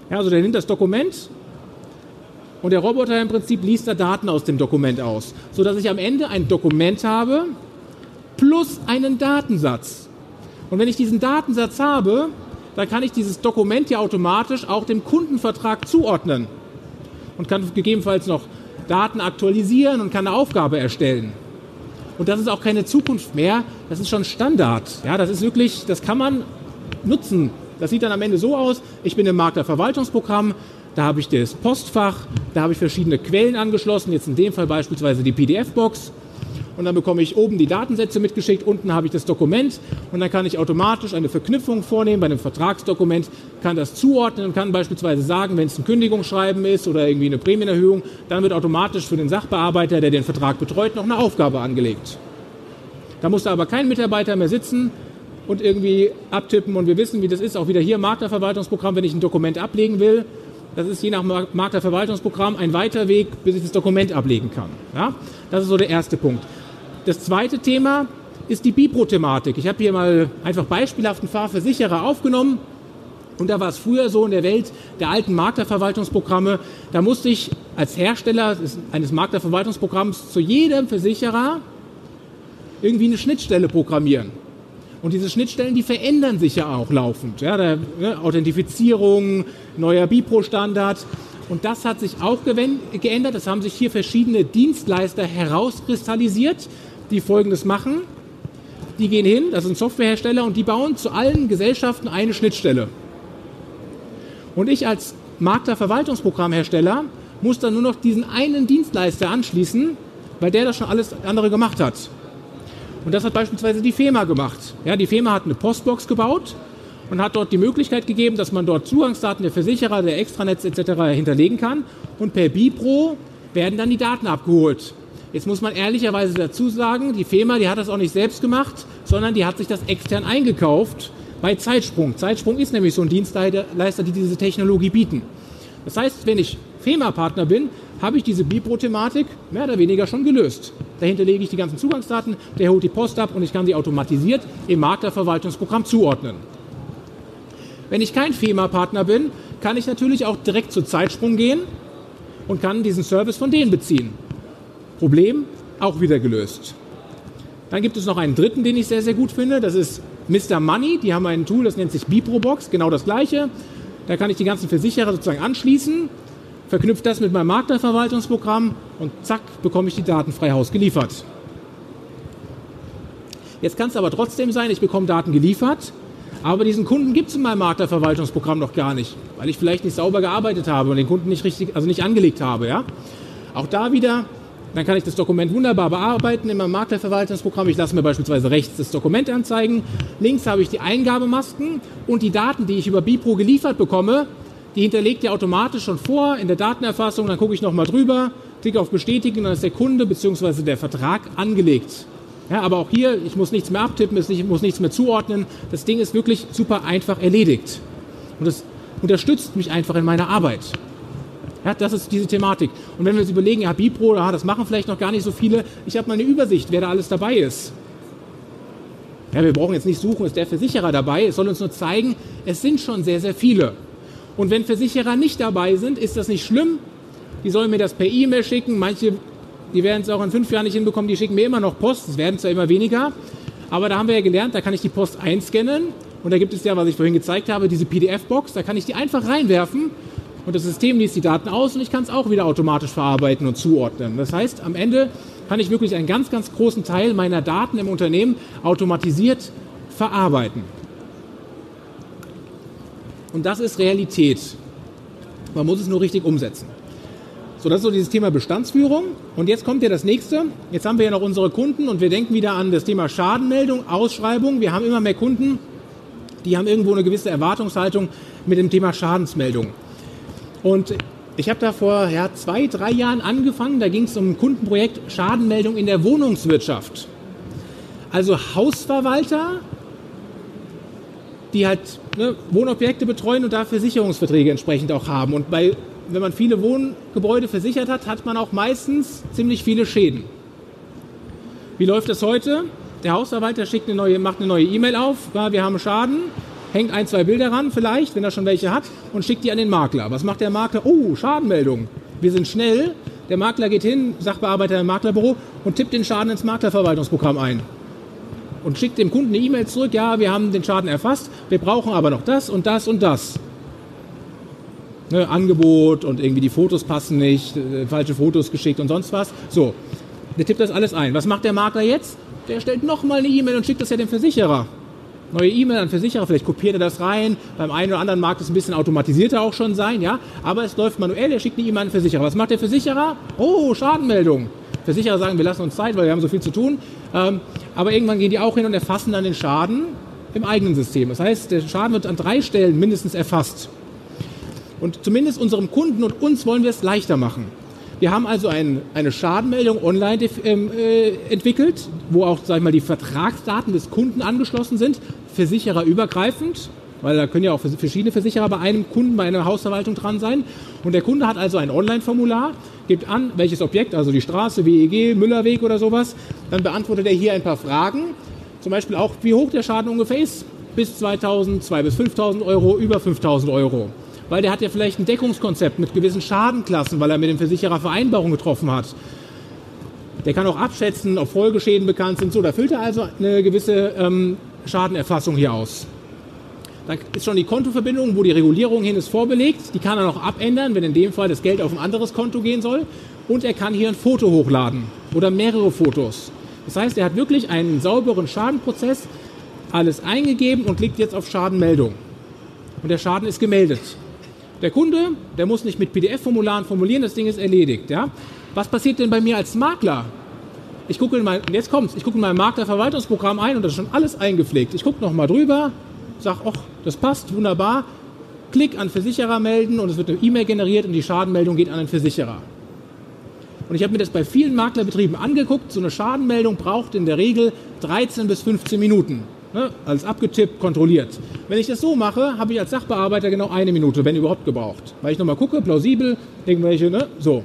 Ja, also der nimmt das Dokument und der Roboter im Prinzip liest da Daten aus dem Dokument aus, sodass ich am Ende ein Dokument habe plus einen Datensatz. Und wenn ich diesen Datensatz habe, dann kann ich dieses Dokument ja automatisch auch dem Kundenvertrag zuordnen und kann gegebenenfalls noch Daten aktualisieren und kann eine Aufgabe erstellen. Und das ist auch keine Zukunft mehr, das ist schon Standard. Ja, das ist wirklich, das kann man nutzen. Das sieht dann am Ende so aus, ich bin im Maklerverwaltungsprogramm, da habe ich das Postfach, da habe ich verschiedene Quellen angeschlossen, jetzt in dem Fall beispielsweise die PDF-Box und dann bekomme ich oben die Datensätze mitgeschickt, unten habe ich das Dokument und dann kann ich automatisch eine Verknüpfung vornehmen bei einem Vertragsdokument, kann das zuordnen und kann beispielsweise sagen, wenn es ein Kündigungsschreiben ist oder irgendwie eine Prämienerhöhung, dann wird automatisch für den Sachbearbeiter, der den Vertrag betreut, noch eine Aufgabe angelegt. Da muss da aber kein Mitarbeiter mehr sitzen und irgendwie abtippen und wir wissen, wie das ist, auch wieder hier Maklerverwaltungsprogramm, wenn ich ein Dokument ablegen will, das ist je nach Maklerverwaltungsprogramm ein weiter Weg, bis ich das Dokument ablegen kann. Ja? Das ist so der erste Punkt. Das zweite Thema ist die Bipro-Thematik. Ich habe hier mal einfach beispielhaft einen Fahrversicherer aufgenommen. Und da war es früher so in der Welt der alten Maklerverwaltungsprogramme, da musste ich als Hersteller eines Maklerverwaltungsprogramms zu jedem Versicherer irgendwie eine Schnittstelle programmieren. Und diese Schnittstellen, die verändern sich ja auch laufend. Ja, der, ne, Authentifizierung, neuer Bipro-Standard. Und das hat sich auch geändert. Es haben sich hier verschiedene Dienstleister herauskristallisiert, die Folgendes machen. Die gehen hin, das sind Softwarehersteller, und die bauen zu allen Gesellschaften eine Schnittstelle. Und ich als Markter-Verwaltungsprogrammhersteller muss dann nur noch diesen einen Dienstleister anschließen, weil der das schon alles andere gemacht hat. Und das hat beispielsweise die FEMA gemacht. Ja, die FEMA hat eine Postbox gebaut und hat dort die Möglichkeit gegeben, dass man dort Zugangsdaten der Versicherer, der Extranetz etc. hinterlegen kann. Und per Bipro werden dann die Daten abgeholt. Jetzt muss man ehrlicherweise dazu sagen, die FEMA, die hat das auch nicht selbst gemacht, sondern die hat sich das extern eingekauft bei Zeitsprung. Zeitsprung ist nämlich so ein Dienstleister, die diese Technologie bieten. Das heißt, wenn ich FEMA-Partner bin, habe ich diese Bipro-Thematik mehr oder weniger schon gelöst. Dahinter lege ich die ganzen Zugangsdaten, der holt die Post ab und ich kann die automatisiert im Maklerverwaltungsprogramm zuordnen. Wenn ich kein FEMA-Partner bin, kann ich natürlich auch direkt zu Zeitsprung gehen und kann diesen Service von denen beziehen. Problem auch wieder gelöst. Dann gibt es noch einen dritten, den ich sehr, sehr gut finde. Das ist Mr. Money. Die haben ein Tool, das nennt sich Biprobox, genau das gleiche. Da kann ich die ganzen Versicherer sozusagen anschließen, verknüpft das mit meinem Maklerverwaltungsprogramm und zack, bekomme ich die Daten frei Haus geliefert. Jetzt kann es aber trotzdem sein, ich bekomme Daten geliefert, aber diesen Kunden gibt es in meinem Maklerverwaltungsprogramm noch gar nicht, weil ich vielleicht nicht sauber gearbeitet habe und den Kunden nicht richtig, also nicht angelegt habe. Ja? Auch da wieder dann kann ich das Dokument wunderbar bearbeiten in meinem Maklerverwaltungsprogramm. Ich lasse mir beispielsweise rechts das Dokument anzeigen. Links habe ich die Eingabemasken und die Daten, die ich über Bipro geliefert bekomme, die hinterlegt ihr automatisch schon vor in der Datenerfassung. Dann gucke ich nochmal drüber, klicke auf Bestätigen, dann ist der Kunde bzw. der Vertrag angelegt. Ja, aber auch hier, ich muss nichts mehr abtippen, ich muss nichts mehr zuordnen. Das Ding ist wirklich super einfach erledigt. Und das unterstützt mich einfach in meiner Arbeit. Ja, das ist diese Thematik. Und wenn wir uns überlegen, ja, Bipro, ja, das machen vielleicht noch gar nicht so viele. Ich habe mal eine Übersicht, wer da alles dabei ist. Ja, wir brauchen jetzt nicht suchen, ist der Versicherer dabei. Es soll uns nur zeigen, es sind schon sehr, sehr viele. Und wenn Versicherer nicht dabei sind, ist das nicht schlimm. Die sollen mir das per E-Mail schicken. Manche, die werden es auch in fünf Jahren nicht hinbekommen, die schicken mir immer noch Post. Es werden zwar immer weniger. Aber da haben wir ja gelernt, da kann ich die Post einscannen. Und da gibt es ja, was ich vorhin gezeigt habe, diese PDF-Box. Da kann ich die einfach reinwerfen und das System liest die Daten aus und ich kann es auch wieder automatisch verarbeiten und zuordnen. Das heißt, am Ende kann ich wirklich einen ganz, ganz großen Teil meiner Daten im Unternehmen automatisiert verarbeiten. Und das ist Realität. Man muss es nur richtig umsetzen. So, das ist so dieses Thema Bestandsführung. Und jetzt kommt ja das nächste. Jetzt haben wir ja noch unsere Kunden und wir denken wieder an das Thema Schadenmeldung, Ausschreibung. Wir haben immer mehr Kunden, die haben irgendwo eine gewisse Erwartungshaltung mit dem Thema Schadensmeldung. Und ich habe da vor ja, zwei, drei Jahren angefangen. Da ging es um ein Kundenprojekt Schadenmeldung in der Wohnungswirtschaft. Also Hausverwalter, die halt ne, Wohnobjekte betreuen und dafür Sicherungsverträge entsprechend auch haben. Und bei, wenn man viele Wohngebäude versichert hat, hat man auch meistens ziemlich viele Schäden. Wie läuft das heute? Der Hausverwalter schickt eine neue, macht eine neue E-Mail auf, wir haben Schaden, hängt ein, zwei Bilder ran, vielleicht, wenn er schon welche hat, und schickt die an den Makler. Was macht der Makler? Oh, Schadenmeldung. Wir sind schnell. Der Makler geht hin, Sachbearbeiter im Maklerbüro und tippt den Schaden ins Maklerverwaltungsprogramm ein. Und schickt dem Kunden eine E-Mail zurück, ja, wir haben den Schaden erfasst, wir brauchen aber noch das und das und das. Ne, Angebot und irgendwie die Fotos passen nicht, äh, falsche Fotos geschickt und sonst was. So, der tippt das alles ein. Was macht der Makler jetzt? Der stellt nochmal eine E-Mail und schickt das ja dem Versicherer neue E-Mail an Versicherer, vielleicht kopiert er das rein. Beim einen oder anderen mag das ein bisschen automatisierter auch schon sein, ja. Aber es läuft manuell, er schickt eine E-Mail an den Versicherer. Was macht der Versicherer? Oh, Schadenmeldung. Versicherer sagen, wir lassen uns Zeit, weil wir haben so viel zu tun. Ähm, aber irgendwann gehen die auch hin und erfassen dann den Schaden im eigenen System. Das heißt, der Schaden wird an drei Stellen mindestens erfasst. Und zumindest unserem Kunden und uns wollen wir es leichter machen. Wir haben also ein, eine Schadenmeldung online ähm, äh, entwickelt, wo auch sag ich mal, die Vertragsdaten des Kunden angeschlossen sind, versichererübergreifend, weil da können ja auch verschiedene Versicherer bei einem Kunden, bei einer Hausverwaltung dran sein. Und der Kunde hat also ein Online-Formular, gibt an, welches Objekt, also die Straße, WEG, Müllerweg oder sowas. Dann beantwortet er hier ein paar Fragen, zum Beispiel auch, wie hoch der Schaden ungefähr ist, bis 2000, 2 bis 5000 Euro, über 5000 Euro weil der hat ja vielleicht ein Deckungskonzept mit gewissen Schadenklassen, weil er mit dem Versicherer Vereinbarung getroffen hat. Der kann auch abschätzen, ob Folgeschäden bekannt sind. So, da füllt er also eine gewisse ähm, Schadenerfassung hier aus. Da ist schon die Kontoverbindung, wo die Regulierung hin ist, vorbelegt. Die kann er noch abändern, wenn in dem Fall das Geld auf ein anderes Konto gehen soll. Und er kann hier ein Foto hochladen oder mehrere Fotos. Das heißt, er hat wirklich einen sauberen Schadenprozess, alles eingegeben und klickt jetzt auf Schadenmeldung. Und der Schaden ist gemeldet. Der Kunde, der muss nicht mit PDF-Formularen formulieren, das Ding ist erledigt. Ja? Was passiert denn bei mir als Makler? Ich gucke in mein, jetzt kommt's, ich gucke in mein Maklerverwaltungsprogramm ein und das ist schon alles eingepflegt. Ich gucke nochmal drüber, sage, ach, das passt, wunderbar. Klick an Versicherer melden und es wird eine E-Mail generiert und die Schadenmeldung geht an den Versicherer. Und ich habe mir das bei vielen Maklerbetrieben angeguckt. So eine Schadenmeldung braucht in der Regel 13 bis 15 Minuten. Ne? Alles abgetippt, kontrolliert. Wenn ich das so mache, habe ich als Sachbearbeiter genau eine Minute, wenn überhaupt gebraucht. Weil ich nochmal gucke, plausibel, irgendwelche, ne? so.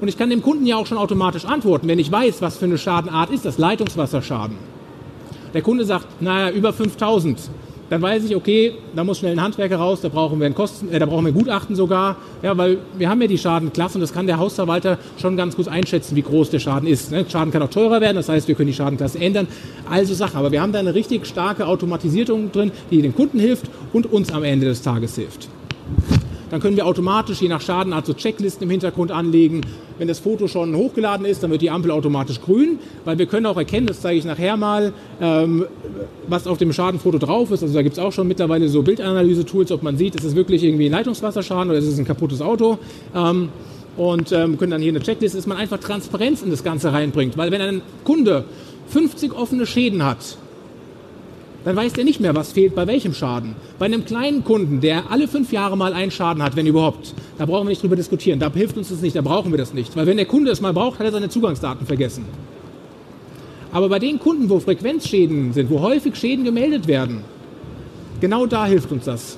Und ich kann dem Kunden ja auch schon automatisch antworten, wenn ich weiß, was für eine Schadenart ist das, Leitungswasserschaden. Der Kunde sagt, naja, über 5000 dann weiß ich, okay, da muss schnell ein Handwerker raus, da brauchen wir ein Kosten, äh, da brauchen wir ein Gutachten sogar, ja, weil wir haben ja die Schadenklasse und das kann der Hausverwalter schon ganz gut einschätzen, wie groß der Schaden ist. Ne? Schaden kann auch teurer werden, das heißt, wir können die Schadenklasse ändern. Also Sache, aber wir haben da eine richtig starke Automatisierung drin, die dem Kunden hilft und uns am Ende des Tages hilft. Dann können wir automatisch je nach Schadenart so Checklisten im Hintergrund anlegen. Wenn das Foto schon hochgeladen ist, dann wird die Ampel automatisch grün, weil wir können auch erkennen, das zeige ich nachher mal, ähm, was auf dem Schadenfoto drauf ist. Also da gibt es auch schon mittlerweile so Bildanalyse-Tools, ob man sieht, ist es wirklich irgendwie ein Leitungswasserschaden oder ist es ein kaputtes Auto. Ähm, und ähm, können dann hier eine Checkliste, dass man einfach Transparenz in das Ganze reinbringt. Weil wenn ein Kunde 50 offene Schäden hat, dann weiß der nicht mehr, was fehlt bei welchem Schaden. Bei einem kleinen Kunden, der alle fünf Jahre mal einen Schaden hat, wenn überhaupt, da brauchen wir nicht drüber diskutieren. Da hilft uns das nicht, da brauchen wir das nicht. Weil wenn der Kunde es mal braucht, hat er seine Zugangsdaten vergessen. Aber bei den Kunden, wo Frequenzschäden sind, wo häufig Schäden gemeldet werden, genau da hilft uns das.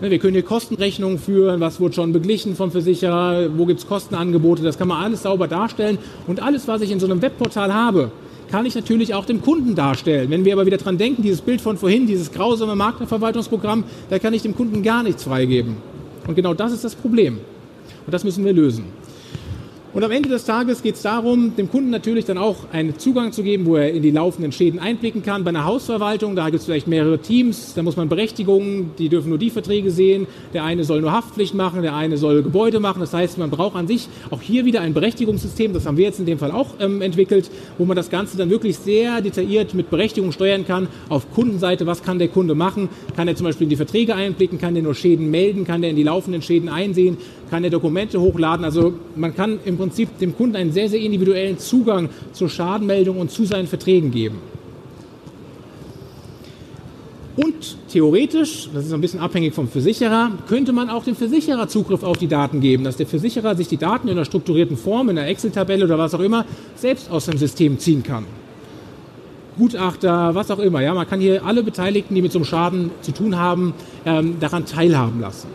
Ne, wir können hier Kostenrechnungen führen, was wurde schon beglichen vom Versicherer, wo gibt es Kostenangebote, das kann man alles sauber darstellen. Und alles, was ich in so einem Webportal habe, kann ich natürlich auch dem Kunden darstellen. Wenn wir aber wieder dran denken, dieses Bild von vorhin, dieses grausame Maklerverwaltungsprogramm, da kann ich dem Kunden gar nichts freigeben. Und genau das ist das Problem. Und das müssen wir lösen. Und am Ende des Tages geht es darum, dem Kunden natürlich dann auch einen Zugang zu geben, wo er in die laufenden Schäden einblicken kann. Bei einer Hausverwaltung, da gibt es vielleicht mehrere Teams, da muss man Berechtigungen, die dürfen nur die Verträge sehen. Der eine soll nur Haftpflicht machen, der eine soll Gebäude machen. Das heißt, man braucht an sich auch hier wieder ein Berechtigungssystem, das haben wir jetzt in dem Fall auch ähm, entwickelt, wo man das Ganze dann wirklich sehr detailliert mit Berechtigung steuern kann. Auf Kundenseite, was kann der Kunde machen? Kann er zum Beispiel in die Verträge einblicken? Kann der nur Schäden melden? Kann der in die laufenden Schäden einsehen? Kann er Dokumente hochladen? Also man kann im Prinzip dem Kunden einen sehr, sehr individuellen Zugang zur Schadenmeldung und zu seinen Verträgen geben. Und theoretisch, das ist ein bisschen abhängig vom Versicherer, könnte man auch dem Versicherer Zugriff auf die Daten geben, dass der Versicherer sich die Daten in einer strukturierten Form, in einer Excel-Tabelle oder was auch immer, selbst aus dem System ziehen kann. Gutachter, was auch immer. Ja, man kann hier alle Beteiligten, die mit so einem Schaden zu tun haben, ähm, daran teilhaben lassen.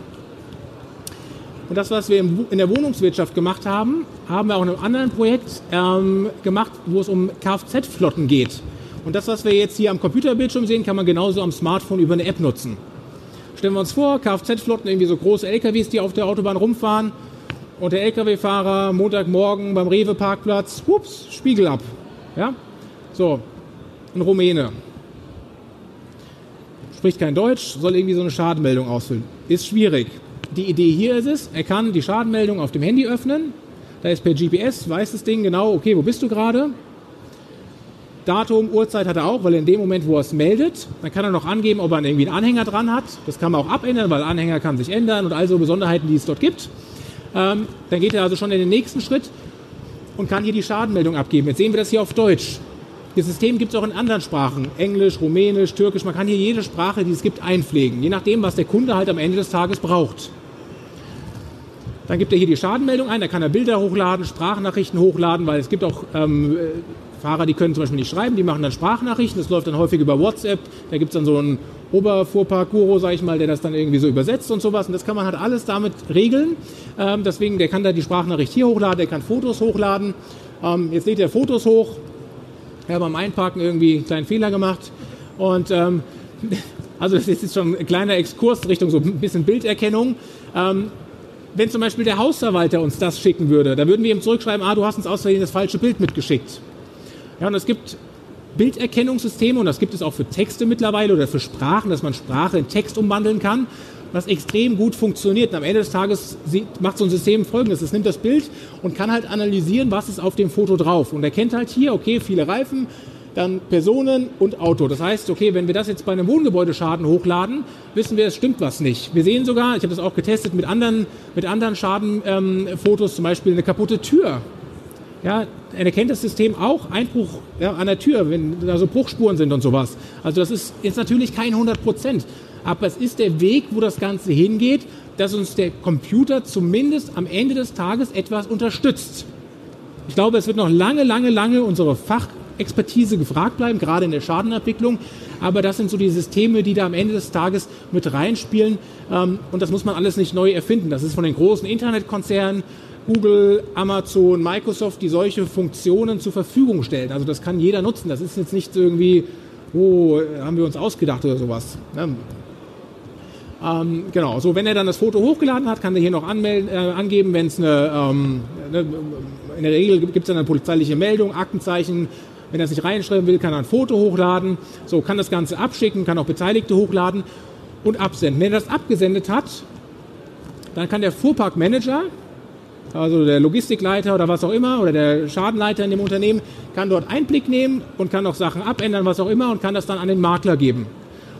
Und das, was wir in der Wohnungswirtschaft gemacht haben, haben wir auch in einem anderen Projekt ähm, gemacht, wo es um Kfz-Flotten geht. Und das, was wir jetzt hier am Computerbildschirm sehen, kann man genauso am Smartphone über eine App nutzen. Stellen wir uns vor, Kfz-Flotten, irgendwie so große LKWs, die auf der Autobahn rumfahren. Und der LKW-Fahrer Montagmorgen beim Rewe-Parkplatz, ups, Spiegel ab. Ja? So, ein Rumäne. Spricht kein Deutsch, soll irgendwie so eine Schadenmeldung ausfüllen. Ist schwierig. Die Idee hier ist es, er kann die Schadenmeldung auf dem Handy öffnen. Da ist per GPS, weiß das Ding genau, okay, wo bist du gerade? Datum, Uhrzeit hat er auch, weil in dem Moment, wo er es meldet, dann kann er noch angeben, ob er irgendwie einen Anhänger dran hat. Das kann man auch abändern, weil Anhänger kann sich ändern und also Besonderheiten, die es dort gibt. Ähm, dann geht er also schon in den nächsten Schritt und kann hier die Schadenmeldung abgeben. Jetzt sehen wir das hier auf Deutsch. Das System gibt es auch in anderen Sprachen. Englisch, Rumänisch, Türkisch. Man kann hier jede Sprache, die es gibt, einpflegen. Je nachdem, was der Kunde halt am Ende des Tages braucht. Dann gibt er hier die Schadenmeldung ein, da kann er Bilder hochladen, Sprachnachrichten hochladen, weil es gibt auch ähm, äh, Fahrer, die können zum Beispiel nicht schreiben, die machen dann Sprachnachrichten, das läuft dann häufig über WhatsApp, da gibt es dann so einen Oberfuhrpark-Guru, sag ich mal, der das dann irgendwie so übersetzt und sowas und das kann man halt alles damit regeln. Ähm, deswegen, der kann da die Sprachnachricht hier hochladen, der kann Fotos hochladen. Ähm, jetzt lädt er Fotos hoch, er hat beim Einparken irgendwie einen kleinen Fehler gemacht und ähm, <laughs> also das ist jetzt schon ein kleiner Exkurs Richtung so ein bisschen Bilderkennung. Ähm, wenn zum Beispiel der Hausverwalter uns das schicken würde, da würden wir ihm zurückschreiben, ah, du hast uns aus Versehen das falsche Bild mitgeschickt. Ja, und es gibt Bilderkennungssysteme und das gibt es auch für Texte mittlerweile oder für Sprachen, dass man Sprache in Text umwandeln kann, was extrem gut funktioniert. Und am Ende des Tages macht so ein System folgendes. Es nimmt das Bild und kann halt analysieren, was ist auf dem Foto drauf. Und erkennt halt hier, okay, viele Reifen, dann Personen und Auto. Das heißt, okay, wenn wir das jetzt bei einem Wohngebäudeschaden hochladen, wissen wir, es stimmt was nicht. Wir sehen sogar, ich habe das auch getestet mit anderen, mit anderen Schadenfotos, ähm, zum Beispiel eine kaputte Tür. Ja, er erkennt das System auch Einbruch ja, an der Tür, wenn da so Bruchspuren sind und sowas. Also das ist jetzt natürlich kein 100 Prozent, aber es ist der Weg, wo das Ganze hingeht, dass uns der Computer zumindest am Ende des Tages etwas unterstützt. Ich glaube, es wird noch lange, lange, lange unsere Fach Expertise gefragt bleiben, gerade in der Schadenabwicklung. Aber das sind so die Systeme, die da am Ende des Tages mit reinspielen. Ähm, und das muss man alles nicht neu erfinden. Das ist von den großen Internetkonzernen, Google, Amazon, Microsoft, die solche Funktionen zur Verfügung stellen. Also das kann jeder nutzen. Das ist jetzt nicht irgendwie, oh, haben wir uns ausgedacht oder sowas. Ne? Ähm, genau, so wenn er dann das Foto hochgeladen hat, kann er hier noch anmelden, äh, angeben, wenn es eine, ähm, eine, in der Regel gibt es dann eine polizeiliche Meldung, Aktenzeichen, wenn er es nicht reinschreiben will, kann er ein Foto hochladen. So kann das Ganze abschicken, kann auch Beteiligte hochladen und absenden. Wenn er das abgesendet hat, dann kann der Fuhrparkmanager, also der Logistikleiter oder was auch immer, oder der Schadenleiter in dem Unternehmen, kann dort Einblick nehmen und kann auch Sachen abändern, was auch immer, und kann das dann an den Makler geben.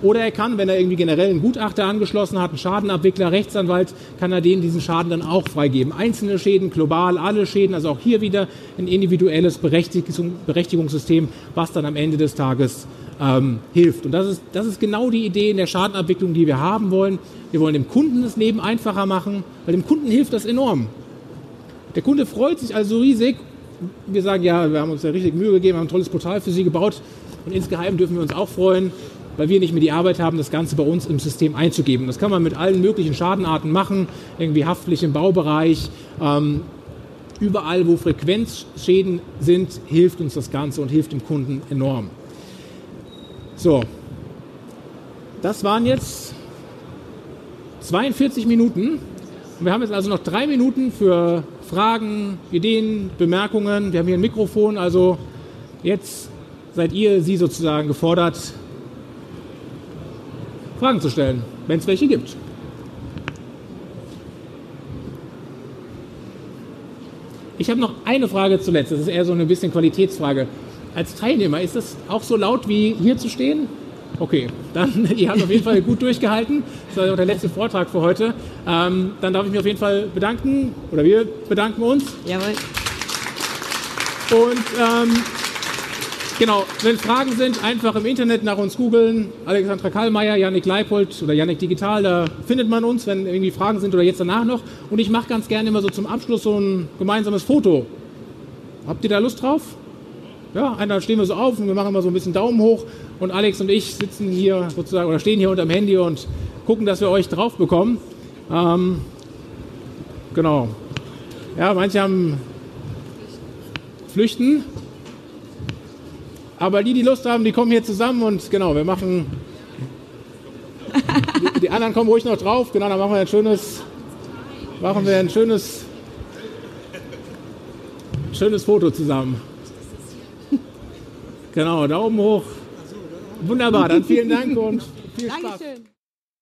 Oder er kann, wenn er irgendwie generell einen Gutachter angeschlossen hat, einen Schadenabwickler, Rechtsanwalt, kann er denen diesen Schaden dann auch freigeben. Einzelne Schäden, global, alle Schäden, also auch hier wieder ein individuelles Berechtigungssystem, was dann am Ende des Tages ähm, hilft. Und das ist, das ist genau die Idee in der Schadenabwicklung, die wir haben wollen. Wir wollen dem Kunden das Leben einfacher machen, weil dem Kunden hilft das enorm. Der Kunde freut sich also riesig. Wir sagen, ja, wir haben uns ja richtig Mühe gegeben, haben ein tolles Portal für Sie gebaut. Und insgeheim dürfen wir uns auch freuen, weil wir nicht mehr die Arbeit haben, das Ganze bei uns im System einzugeben. Das kann man mit allen möglichen Schadenarten machen, irgendwie haftlich im Baubereich. Ähm, überall, wo Frequenzschäden sind, hilft uns das Ganze und hilft dem Kunden enorm. So, das waren jetzt 42 Minuten. Und wir haben jetzt also noch drei Minuten für Fragen, Ideen, Bemerkungen. Wir haben hier ein Mikrofon, also jetzt seid ihr, Sie sozusagen gefordert, Fragen zu stellen, wenn es welche gibt. Ich habe noch eine Frage zuletzt. Das ist eher so eine bisschen Qualitätsfrage. Als Teilnehmer, ist das auch so laut wie hier zu stehen? Okay, dann, <laughs> ihr habt auf jeden Fall gut durchgehalten. Das war der letzte Vortrag für heute. Ähm, dann darf ich mich auf jeden Fall bedanken, oder wir bedanken uns. Jawohl. Und ähm, Genau, wenn Fragen sind, einfach im Internet nach uns googeln. Alexandra Kallmeier, Janik Leipold oder Janik Digital, da findet man uns, wenn irgendwie Fragen sind oder jetzt danach noch. Und ich mache ganz gerne immer so zum Abschluss so ein gemeinsames Foto. Habt ihr da Lust drauf? Ja, einmal stehen wir so auf und wir machen mal so ein bisschen Daumen hoch und Alex und ich sitzen hier sozusagen oder stehen hier unterm Handy und gucken, dass wir euch drauf bekommen. Ähm, genau. Ja, manche haben Flüchten. Aber die, die Lust haben, die kommen hier zusammen und genau, wir machen. Die, die anderen kommen ruhig noch drauf. Genau, dann machen wir ein schönes, machen wir ein schönes, schönes Foto zusammen. Genau, Daumen hoch. Wunderbar, dann vielen Dank und viel Spaß. Dankeschön.